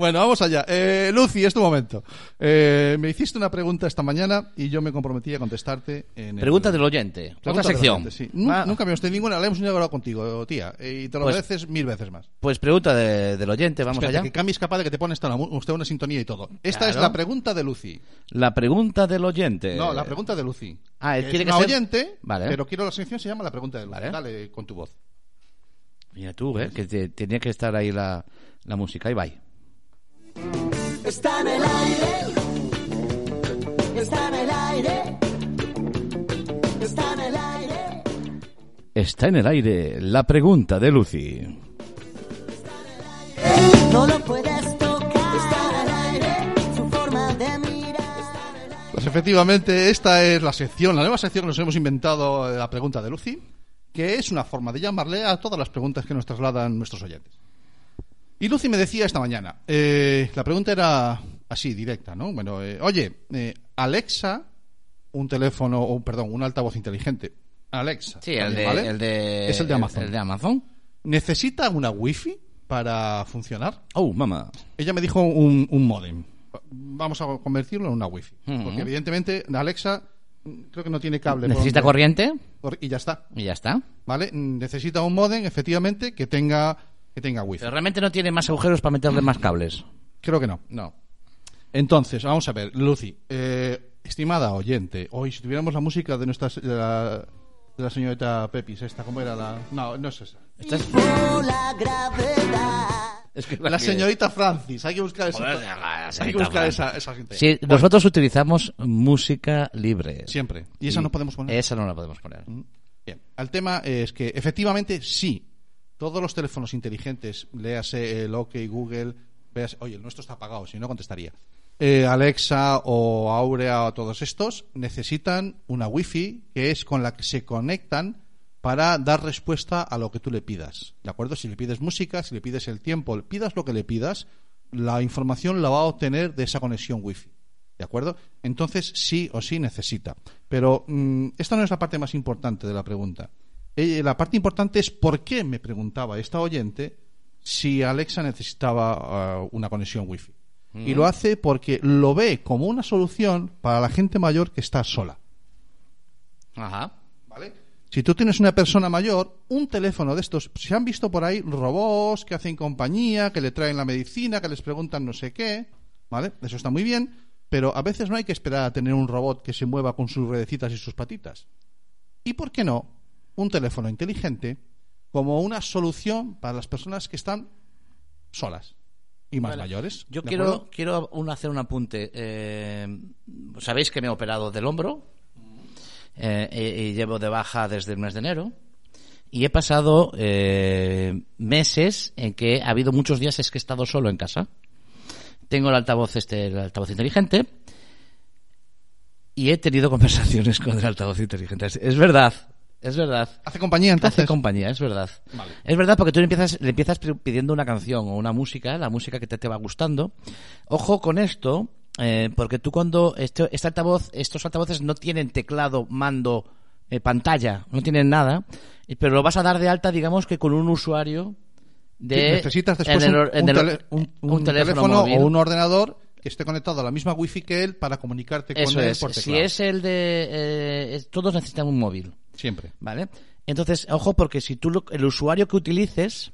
Bueno, vamos allá. Eh, Lucy, es tu momento. Eh, me hiciste una pregunta esta mañana y yo me comprometí a contestarte en el... Pregunta del oyente. Pregunta Otra sección. oyente, sí. Ah, Nunca me usted ninguna, la hemos inaugurado contigo, tía. Y te lo Pues- mereces mil veces más. Pues pregunta de- del oyente, vamos Espérate, allá. que cambies capaz de que te pones usted una sintonía y todo. Esta es Claro. la pregunta de Lucy. La pregunta del oyente. No, la pregunta de Lucy. Ah, es que una ser- oyente, Vale. pero quiero la sección se llama la pregunta de Lucy. Vale. Dale con tu voz. Mira tú, ¿eh? Que te- tenía que estar ahí la, la música. Ahí va. Está en el aire. Está en el aire. Está en el aire. Está en el aire la pregunta de Lucy. No lo puedes tocar. Está en el aire. Su forma de mirar. Pues efectivamente, esta es la sección, la nueva sección que nos hemos inventado, eh, la pregunta de Lucy, que es una forma de llamarle a todas las preguntas que nos trasladan nuestros oyentes. Y Lucy me decía esta mañana, eh, la pregunta era así, directa, ¿no? Bueno, eh, oye, eh, Alexa, un teléfono, o perdón, un altavoz inteligente, Alexa. Sí, el de, ¿vale? el de... Es el de Amazon. El de Amazon. ¿Necesita una wifi para funcionar? Oh, mamá. Ella me dijo un, un modem. Vamos a convertirlo en una wifi. Ujú. Porque evidentemente Alexa mm, creo que no tiene cable. ¿Necesita corriente? cor- Y ya está. Y ya está. ¿Vale? Mm, Necesita un modem, efectivamente, que tenga, que tenga wifi. Pero realmente no tiene más agujeros para meterle más cables. Creo que no. No. Entonces, vamos a ver, Lucy, eh, estimada oyente, hoy si tuviéramos la música de nuestra de la, de la señorita Pepis, esta, ¿cómo era la...? No, no es esa. Esta es- la gravedad. es que La señorita Francis, hay que buscar esa. La Hay que buscar esa, esa gente. Sí, Bueno, nosotros utilizamos música libre. Siempre. Y esa no podemos poner. Esa no la podemos poner. Bien, el tema es que efectivamente sí, todos los teléfonos inteligentes, léase el OK Google, veas, oye, el nuestro está apagado, si no contestaría. Eh, Alexa o Aurea o todos estos necesitan una Wi-Fi que es con la que se conectan para dar respuesta a lo que tú le pidas. ¿De acuerdo? Si le pides música, si le pides el tiempo, le pidas lo que le pidas, la información la va a obtener de esa conexión Wi-Fi. ¿De acuerdo? Entonces sí o sí necesita. Pero mm, esta no es la parte más importante de la pregunta. Eh, la parte importante es por qué me preguntaba esta oyente si Alexa necesitaba ah, una conexión Wi-Fi. Y lo hace porque lo ve como una solución para la gente mayor que está sola. Ajá. ¿Vale? Si tú tienes una persona mayor, un teléfono de estos, se han visto por ahí robots que hacen compañía, que le traen la medicina, que les preguntan no sé qué, ¿vale? Eso está muy bien, pero a veces no hay que esperar a tener un robot que se mueva con sus ruedecitas y sus patitas. ¿Y por qué no un teléfono inteligente como una solución para las personas que están solas y más mayores? Yo ¿de quiero, acuerdo? quiero un- hacer un apunte. Eh, Sabéis que me he operado del hombro eh, y, y llevo de baja desde el mes de enero. Y he pasado eh, meses en que ha habido muchos días es que he estado solo en casa. Tengo el altavoz este, el altavoz inteligente. Y he tenido conversaciones con el altavoz inteligente. Es verdad, es verdad. ¿Hace compañía entonces? Hace compañía, es verdad. Vale. Es verdad porque tú le empiezas, le empiezas pi- pidiendo una canción o una música, la música que te, te va gustando. Ojo con esto, eh, porque tú cuando este, este altavoz, estos altavoces no tienen teclado, mando, eh, pantalla, no tienen nada, pero lo vas a dar de alta, digamos que con un usuario de Sí, necesitas después el un, tele- teléfono teléfono, móvil. o un ordenador que esté conectado a la misma wifi que él para comunicarte con Eso él es. por Si es el de eh, todos necesitan un móvil. Siempre. ¿Vale? Entonces, ojo, porque si tú, lo- el usuario que utilices,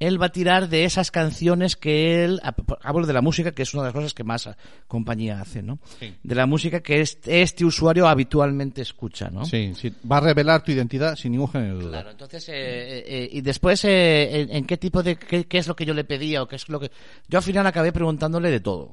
él va a tirar de esas canciones que él, hablo de la música, que es una de las cosas que más compañía hace, ¿no? Sí. De la música que este, este usuario habitualmente escucha, ¿no? Sí, sí. Va a revelar tu identidad sin ningún género de duda. Claro, entonces, eh, eh, eh, y después, eh, en, en qué tipo de, qué, qué es lo que yo le pedía o qué es lo que... Yo al final acabé preguntándole de todo,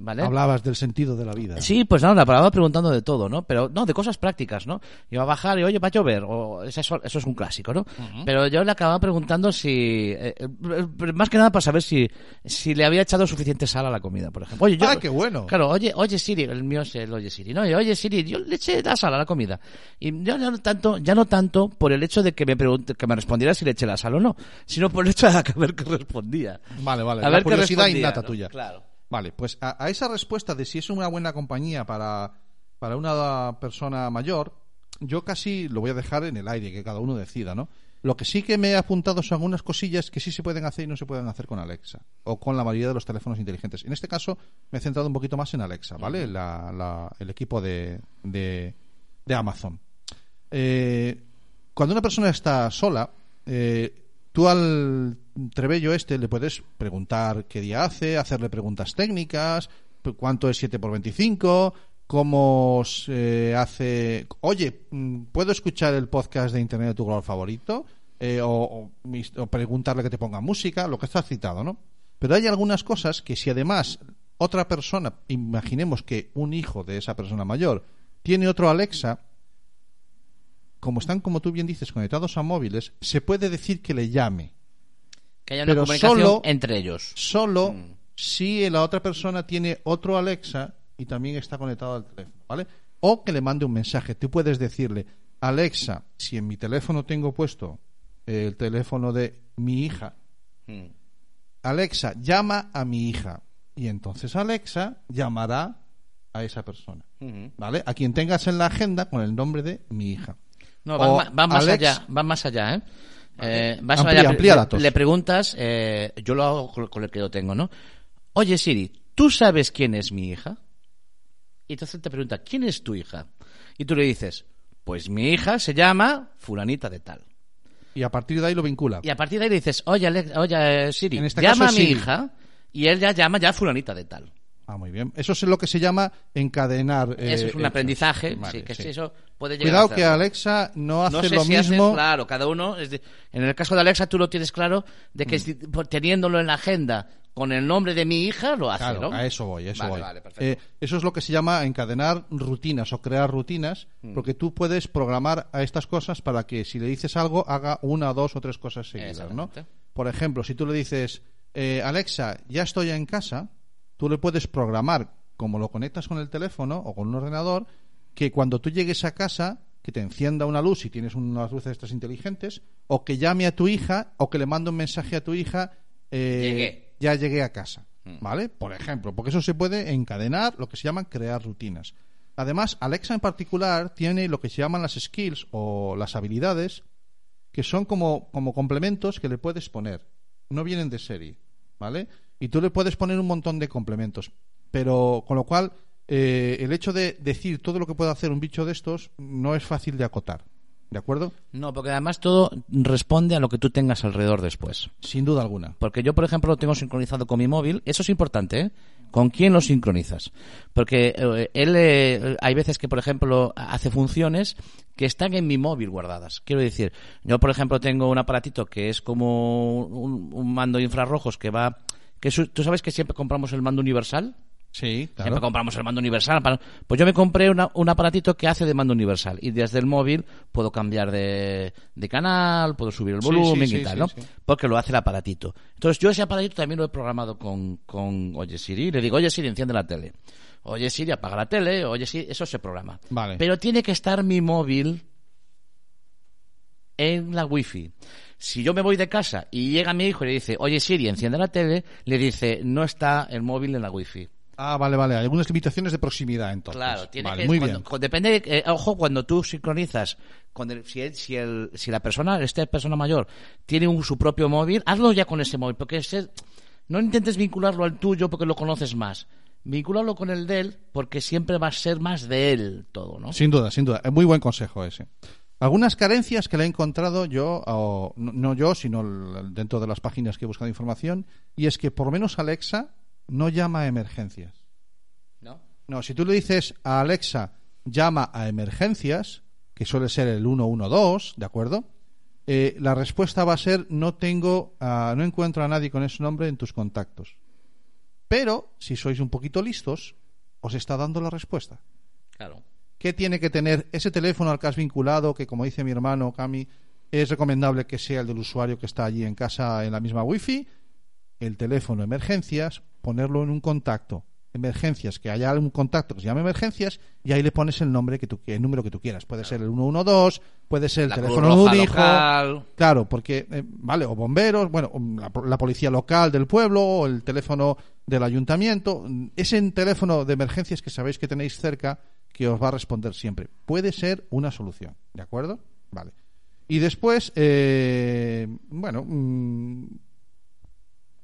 ¿vale? Hablabas del sentido de la vida. Sí, pues no, la paraba preguntando de todo, ¿no? Pero no, de cosas prácticas, ¿no? Iba a bajar y, oye, va a llover, o eso, eso es un clásico, ¿no? Pero yo le acababa preguntando si, eh, eh, más que nada para saber si, si le había echado suficiente sal a la comida, por ejemplo. Oye, yo, Ah, qué bueno. Claro, oye, oye Siri, el mío es el oye Siri, ¿no? Oye, Siri, yo le eché la sal a la comida. Y yo ya no tanto, ya no tanto por el hecho de que me pregunte, que me respondiera si le eché la sal o no, sino por el hecho de a ver qué respondía. Vale, vale. A la ver qué curiosidad respondía, innata ¿no? tuya. Claro. Vale, pues a, a esa respuesta de si es una buena compañía para, para una persona mayor, yo casi lo voy a dejar en el aire, que cada uno decida, ¿no? Lo que sí que me he apuntado son algunas cosillas que sí se pueden hacer y no se pueden hacer con Alexa o con la mayoría de los teléfonos inteligentes. En este caso me he centrado un poquito más en Alexa, ¿vale? La- la- el equipo de, de, de Amazon. Eh, cuando una persona está sola, eh, tú al trebello este le puedes preguntar qué día hace, hacerle preguntas técnicas, cuánto es 7 por 25, cómo se hace... Oye, mm, ¿puedo escuchar el podcast de Internet de tu color favorito? Eh, o, o preguntarle que te ponga música, lo que está citado, ¿no? Pero hay algunas cosas que si además otra persona, imaginemos que un hijo de esa persona mayor tiene otro Alexa, como están, como tú bien dices, conectados a móviles, se puede decir que le llame. Que haya una Pero comunicación solo- entre ellos. Solo Mm. si la otra persona tiene otro Alexa y también está conectado al teléfono, ¿vale? O que le mande un mensaje. Tú puedes decirle, Alexa, si en mi teléfono tengo puesto el teléfono de mi hija, Mm. Alexa, llama a mi hija. Y entonces Alexa llamará a esa persona. ¿vale? A quien tengas en la agenda con el nombre de mi hija. No, van, más Alex- allá, van más allá, ¿eh? Eh, vas Amplía- allá, amplía le- datos. Le preguntas, eh, yo lo hago con, con el que yo tengo, ¿no? Oye Siri, ¿tú sabes quién es mi hija? Y entonces te pregunta, ¿quién es tu hija? Y tú le dices, pues mi hija se llama fulanita de tal. Y a partir de ahí lo vincula. Y a partir de ahí le dices, oye, Alex- oye Siri, este llama caso a mi Siri. hija y él ya llama ya fulanita de tal. Ah, muy bien. Eso es lo que se llama encadenar. eh, Eso es un hechos. aprendizaje, Vale, sí, que sí. sí, eso puede llegar Cuidado a que. Alexa no hace No sé lo si hace- mismo. claro, cada uno. es de- en el caso de Alexa, tú lo tienes claro de Mm. que por- teniéndolo en la agenda con el nombre de mi hija, lo hace, Claro, ¿no? a eso voy, eso Vale, voy. vale. Eh, eso es lo que se llama encadenar rutinas o crear rutinas, Mm. porque tú puedes programar a estas cosas para que si le dices algo haga una, dos o tres cosas seguidas, ¿no? Por ejemplo, si tú le dices eh, Alexa, ya estoy en casa, tú le puedes programar como lo conectas con el teléfono o con un ordenador, que cuando tú llegues a casa que te encienda una luz si tienes unas luces estas inteligentes, o que llame a tu hija, o que le mande un mensaje a tu hija, eh, Llegué. ya llegué a casa, Mm. ¿vale? Por ejemplo, porque eso se puede encadenar, lo que se llaman crear rutinas. Además, Alexa en particular tiene lo que se llaman las skills o las habilidades, que son como, como complementos que le puedes poner. No vienen de serie, ¿vale? Y tú le puedes poner un montón de complementos. Pero con lo cual, eh, el hecho de decir todo lo que puede hacer un bicho de estos no es fácil de acotar. ¿De acuerdo? No, porque además todo responde a lo que tú tengas alrededor después. Sin duda alguna. Porque yo, por ejemplo, lo tengo sincronizado con mi móvil. Eso es importante, ¿eh? ¿Con quién lo sincronizas? Porque eh, él, eh, hay veces que, por ejemplo, hace funciones que están en mi móvil guardadas. Quiero decir, yo, por ejemplo, tengo un aparatito que es como un, un mando de infrarrojos que va... Que su- ¿Tú sabes que siempre compramos el mando universal? Sí, Siempre claro. compramos el mando universal. para- Pues yo me compré una- un aparatito que hace de mando universal y desde el móvil puedo cambiar de, de canal, puedo subir el volumen sí, y tal, ¿no? Porque lo hace el aparatito. Entonces yo ese aparatito también lo he programado con, con Oye Siri. Le digo, Oye Siri, enciende la tele. Oye Siri, apaga la tele. Oye Siri, eso se programa. Vale. Pero tiene que estar mi móvil en la wifi. Si yo me voy de casa y llega mi hijo y le dice, oye Siri, enciende la tele, le dice, no está el móvil en la wifi. Ah, vale, vale. Hay algunas limitaciones de proximidad, entonces. Claro, tiene Vale, que muy cuando- bien. depende, de- eh, ojo, cuando tú sincronizas, con el- si, el- si, el- si la persona, esta persona mayor, tiene un- su propio móvil, hazlo ya con ese móvil, porque ese- no intentes vincularlo al tuyo porque lo conoces más. Vincúlalo con el de él, porque siempre va a ser más de él todo, ¿no? Sin duda, sin duda. Es muy buen consejo ese. Algunas carencias que le he encontrado yo, o no- yo, sino dentro de las páginas que he buscado información, y es que por lo menos Alexa no llama a emergencias. ¿No? No, si tú le dices a Alexa llama a emergencias, que suele ser el 112, ¿de acuerdo? Eh, la respuesta va a ser no tengo, ah, no encuentro a nadie con ese nombre en tus contactos. Pero si sois un poquito listos, os está dando la respuesta. Claro. ¿Qué tiene que tener ese teléfono al que has vinculado? Que como dice mi hermano Cami, es recomendable que sea el del usuario que está allí en casa en la misma wifi. El teléfono emergencias, ponerlo en un contacto. Emergencias, que haya algún contacto que se llame emergencias y ahí le pones el nombre que tú, el número que tú quieras. Puede ser el 112, puede ser el La teléfono de Roja un hijo. local. Claro, porque, eh, vale, o bomberos, bueno, la, la policía local del pueblo, o el teléfono del ayuntamiento, ese teléfono de emergencias que sabéis que tenéis cerca, que os va a responder siempre. Puede ser una solución, ¿de acuerdo? Vale. Y después, eh, bueno, mm,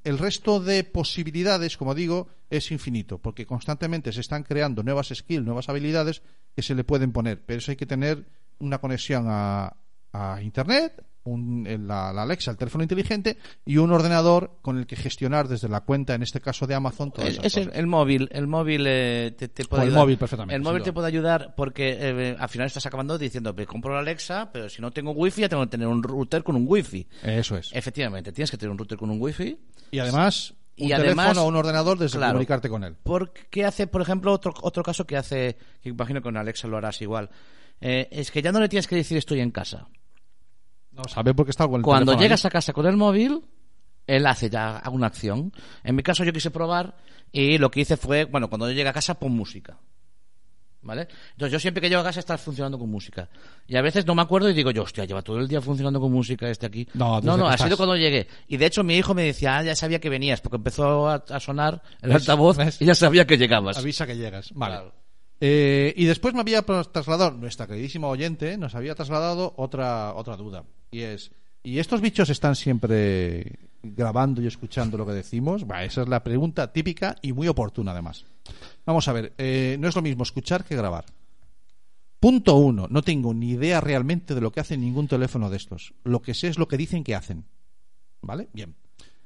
el resto de posibilidades, como digo, es infinito, porque constantemente se están creando nuevas skills, nuevas habilidades que se le pueden poner, pero eso hay que tener una conexión a, a Internet, un- en la, la Alexa, el teléfono inteligente, y un ordenador con el que gestionar desde la cuenta, en este caso de Amazon, todas Es, esas es el, cosas. el móvil, el móvil eh, te, te puede O el ayudar. móvil, perfectamente, El móvil duda. te puede ayudar porque eh, al final estás acabando diciendo, me compro la Alexa, pero si no tengo wifi ya tengo que tener un router con un wifi. Eso es. Efectivamente, tienes que tener un router con un wifi. Y además, un Y además- teléfono o un ordenador desde Claro. comunicarte con él. Porque hace, por ejemplo, otro, otro caso que hace, que imagino que con Alexa lo harás igual, eh, es que ya no le tienes que decir estoy en casa. No sabe por qué está con el Cuando llegas ahí. a casa con el móvil, él hace ya una acción. En mi caso yo quise probar y lo que hice fue, bueno, cuando yo llegue a casa pon música. ¿Vale? Entonces yo siempre que llego a casa está funcionando con música. Y a veces no me acuerdo y digo yo, hostia, lleva todo el día funcionando con música este aquí. No, no, no ha sido cuando llegué. Y de hecho mi hijo me decía, ah, ya sabía que venías, porque empezó a, a sonar el ¿Ves? altavoz ¿Ves? y ya sabía que llegabas. Avisa que llegas. Vale. Claro. Eh, y después me había trasladado, nuestra queridísima oyente, nos había trasladado otra, otra duda. Y es, ¿y estos bichos están siempre grabando y escuchando lo que decimos? Va, esa es la pregunta típica y muy oportuna además. Vamos a ver, eh, no es lo mismo escuchar que grabar. Punto uno, no tengo ni idea realmente de lo que hace ningún teléfono de estos. Lo que sé es lo que dicen que hacen. ¿Vale? Bien.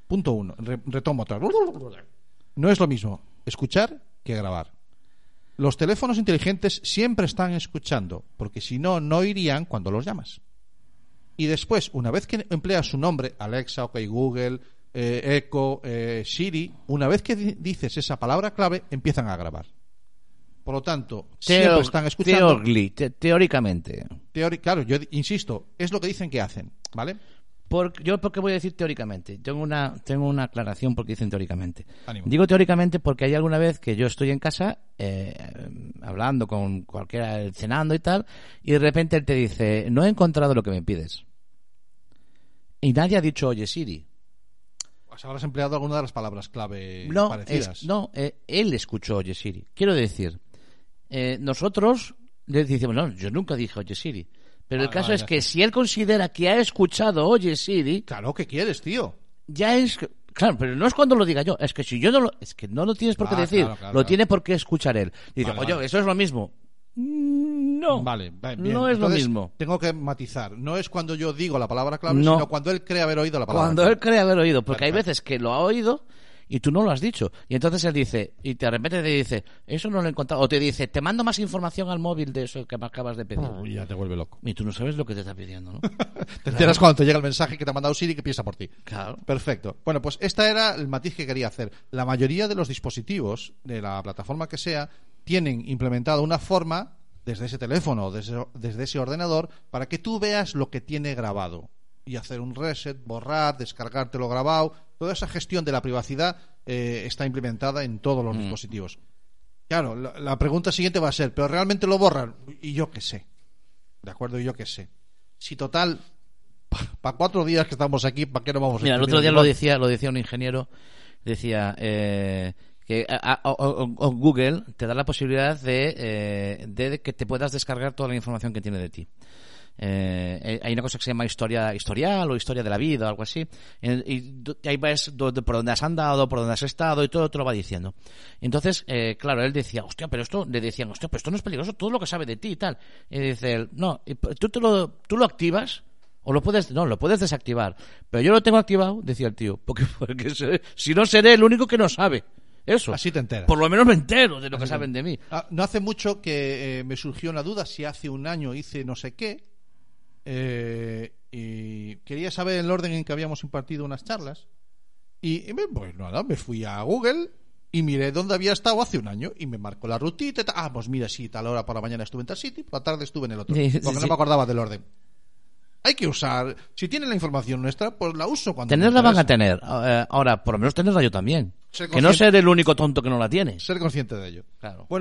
Punto uno, re- retomo otra. No es lo mismo escuchar que grabar. Los teléfonos inteligentes siempre están escuchando, porque si no, no irían cuando los llamas. Y después, una vez que empleas su nombre, Alexa, OK Google, eh, Echo, eh, Siri, una vez que di- dices esa palabra clave, empiezan a grabar. Por lo tanto, siempre Teo- están escuchando. te- teóricamente. Teori- claro, yo insisto, es lo que dicen que hacen, ¿vale? Por, yo, ¿por qué voy a decir teóricamente? Tengo una, tengo una aclaración porque dicen teóricamente. Ánimo. Digo teóricamente porque hay alguna vez que yo estoy en casa eh, hablando con cualquiera, cenando y tal, y de repente él te dice, no he encontrado lo que me pides. Y nadie ha dicho, oye Siri. Pues habrás empleado alguna de las palabras clave No, parecidas. es- no eh, él escuchó oye Siri. Quiero decir, eh, nosotros le decimos, no, yo nunca dije oye Siri. Pero el Vale, caso es que si él considera que ha escuchado oye Siri, Claro, ¿qué quieres, tío? ya es claro pero no es cuando lo diga yo es que si yo no lo es que no lo tienes por qué Ah, decir claro, claro, lo claro. tiene por qué escuchar él y dice Vale, oye vale. eso es lo mismo Mm, no Vale, bien. no es lo mismo Tengo que matizar. No es cuando yo digo la palabra clave, No. sino cuando él cree haber oído la palabra cuando clave. él cree haber oído porque hay veces que lo ha oído y tú no lo has dicho y entonces él dice y de repente te dice eso no lo he encontrado o te dice te mando más información al móvil de eso que me acabas de pedir Uy, ya te vuelve loco. y tú no sabes lo que te está pidiendo ¿no? Te enteras cuando te llega el mensaje que te ha mandado Siri que piensa por ti. claro Perfecto. Bueno, pues esta era el matiz que quería hacer. La mayoría de los dispositivos de la plataforma que sea tienen implementada una forma desde ese teléfono o desde, desde ese ordenador para que tú veas lo que tiene grabado y hacer un reset, borrar, descargarte lo grabado. Toda esa gestión de la privacidad eh, está implementada en todos los dispositivos. Claro, la, la pregunta siguiente va a ser, ¿pero realmente lo borran? Y yo qué sé. ¿De acuerdo? Y yo qué sé. Si total, para cuatro días que estamos aquí, ¿para qué no vamos a Mira, el otro día lo decía, lo decía un ingeniero, decía eh, que a- a- o Google te da la posibilidad de, eh, de que te puedas descargar toda la información que tiene de ti. Eh, eh, hay una cosa que se llama historia historial o historia de la vida o algo así y, ahí ves por dónde has andado por dónde has estado y todo te lo va diciendo entonces eh, claro él decía hostia pero esto le decían hostia pero esto no es peligroso todo lo que sabe de ti y tal y dice él no tú te lo tú lo activas o lo puedes, no, lo puedes desactivar. Pero yo lo tengo activado, decía el tío, porque, porque si no seré el único que no sabe. Eso. Así te enteras. Por lo menos me entero de lo que saben de mí. Ah, no hace mucho que eh, me surgió una duda si hace un año hice no sé qué eh, y quería saber el orden en que habíamos impartido unas charlas y, y me- pues nada, me fui a Google y miré dónde había estado hace un año y me marcó la rutita y tal. Ah, pues mira, sí, tal hora por la mañana estuve en tal sitio por la tarde estuve en el otro. Sí, porque sí. no me acordaba del orden. Hay que usar, si tienen la información nuestra, pues la uso cuando Tenerla van a tener. Eh, ahora, por lo menos tenerla yo también. Que no ser el único tonto que no la tiene. Ser consciente de ello. Claro. Bueno,